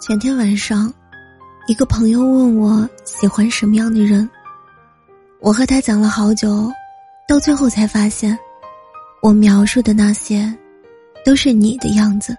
前天晚上，一个朋友问我喜欢什么样的人。我和他讲了好久，到最后才发现，我描述的那些，都是你的样子。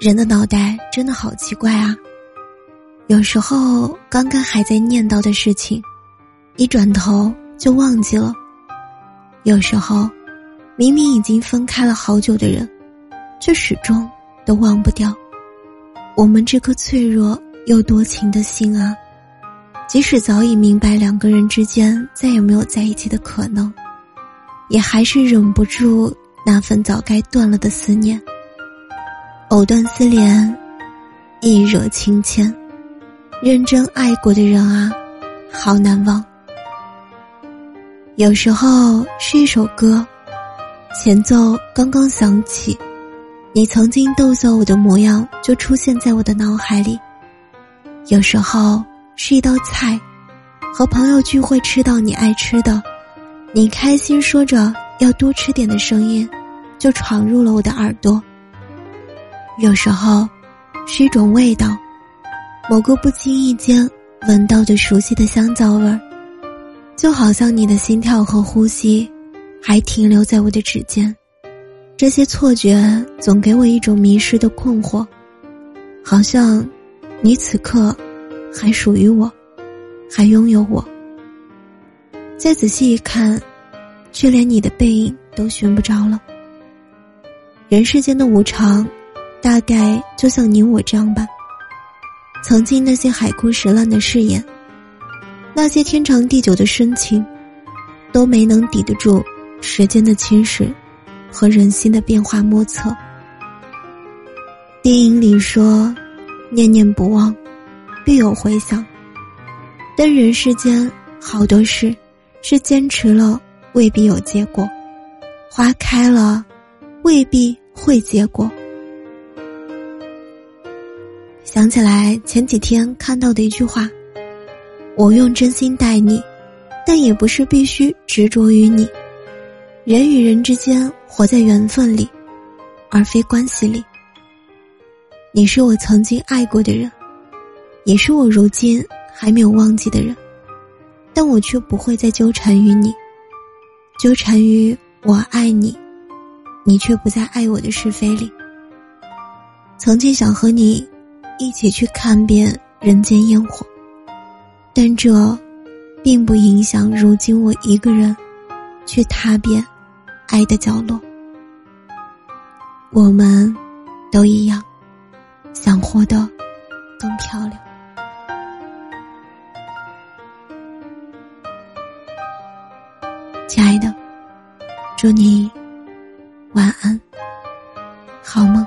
人的脑袋真的好奇怪啊！有时候刚刚还在念叨的事情，一转头就忘记了；有时候，明明已经分开了好久的人，却始终都忘不掉。我们这颗脆弱又多情的心啊，即使早已明白两个人之间再也没有在一起的可能，也还是忍不住那份早该断了的思念。藕断丝连，易惹情牵，认真爱过的人啊，好难忘。有时候是一首歌，前奏刚刚响起。你曾经逗笑我的模样就出现在我的脑海里。有时候是一道菜，和朋友聚会吃到你爱吃的，你开心说着要多吃点的声音，就闯入了我的耳朵。有时候是一种味道，某个不经意间闻到的熟悉的香皂味儿，就好像你的心跳和呼吸，还停留在我的指尖。这些错觉总给我一种迷失的困惑，好像你此刻还属于我，还拥有我。再仔细一看，却连你的背影都寻不着了。人世间的无常，大概就像你我这样吧。曾经那些海枯石烂的誓言，那些天长地久的深情，都没能抵得住时间的侵蚀。和人心的变化莫测。电影里说：“念念不忘，必有回响。”但人世间好多事，是坚持了未必有结果，花开了未必会结果。想起来前几天看到的一句话：“我用真心待你，但也不是必须执着于你。”人与人之间，活在缘分里，而非关系里。你是我曾经爱过的人，也是我如今还没有忘记的人，但我却不会再纠缠于你，纠缠于我爱你，你却不再爱我的是非里。曾经想和你一起去看遍人间烟火，但这并不影响如今我一个人去踏遍。爱的角落，我们都一样，想活得更漂亮。亲爱的，祝你晚安，好梦。